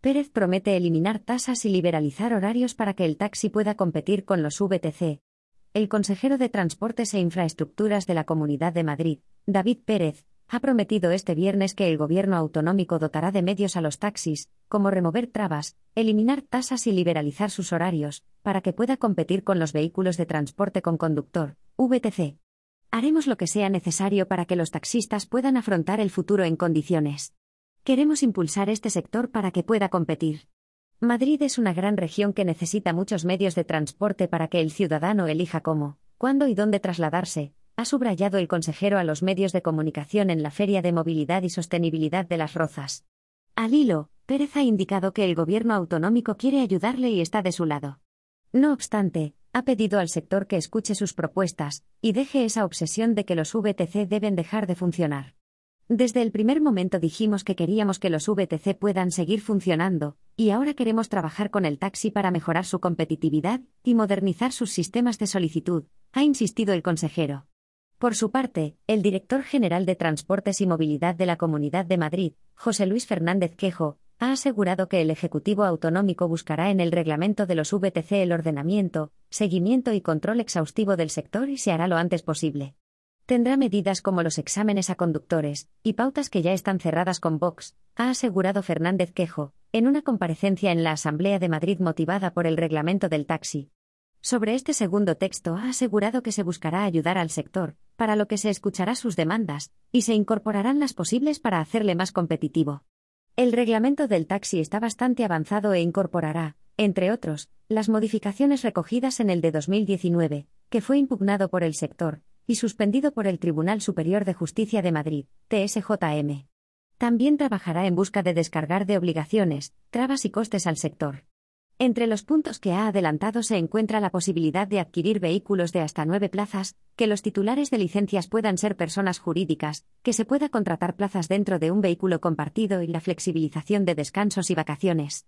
Pérez promete eliminar tasas y liberalizar horarios para que el taxi pueda competir con los VTC. El consejero de Transportes e Infraestructuras de la Comunidad de Madrid, David Pérez, ha prometido este viernes que el gobierno autonómico dotará de medios a los taxis, como remover trabas, eliminar tasas y liberalizar sus horarios, para que pueda competir con los vehículos de transporte con conductor, VTC. Haremos lo que sea necesario para que los taxistas puedan afrontar el futuro en condiciones. Queremos impulsar este sector para que pueda competir. Madrid es una gran región que necesita muchos medios de transporte para que el ciudadano elija cómo, cuándo y dónde trasladarse, ha subrayado el consejero a los medios de comunicación en la Feria de Movilidad y Sostenibilidad de Las Rozas. Al hilo, Pérez ha indicado que el gobierno autonómico quiere ayudarle y está de su lado. No obstante, ha pedido al sector que escuche sus propuestas y deje esa obsesión de que los VTC deben dejar de funcionar. Desde el primer momento dijimos que queríamos que los VTC puedan seguir funcionando, y ahora queremos trabajar con el taxi para mejorar su competitividad y modernizar sus sistemas de solicitud, ha insistido el consejero. Por su parte, el director general de Transportes y Movilidad de la Comunidad de Madrid, José Luis Fernández Quejo, ha asegurado que el Ejecutivo Autonómico buscará en el reglamento de los VTC el ordenamiento, seguimiento y control exhaustivo del sector y se hará lo antes posible. Tendrá medidas como los exámenes a conductores y pautas que ya están cerradas con Vox, ha asegurado Fernández Quejo, en una comparecencia en la Asamblea de Madrid motivada por el reglamento del taxi. Sobre este segundo texto ha asegurado que se buscará ayudar al sector, para lo que se escuchará sus demandas, y se incorporarán las posibles para hacerle más competitivo. El reglamento del taxi está bastante avanzado e incorporará, entre otros, las modificaciones recogidas en el de 2019, que fue impugnado por el sector, y suspendido por el Tribunal Superior de Justicia de Madrid, TSJM. También trabajará en busca de descargar de obligaciones, trabas y costes al sector. Entre los puntos que ha adelantado se encuentra la posibilidad de adquirir vehículos de hasta nueve plazas, que los titulares de licencias puedan ser personas jurídicas, que se pueda contratar plazas dentro de un vehículo compartido y la flexibilización de descansos y vacaciones.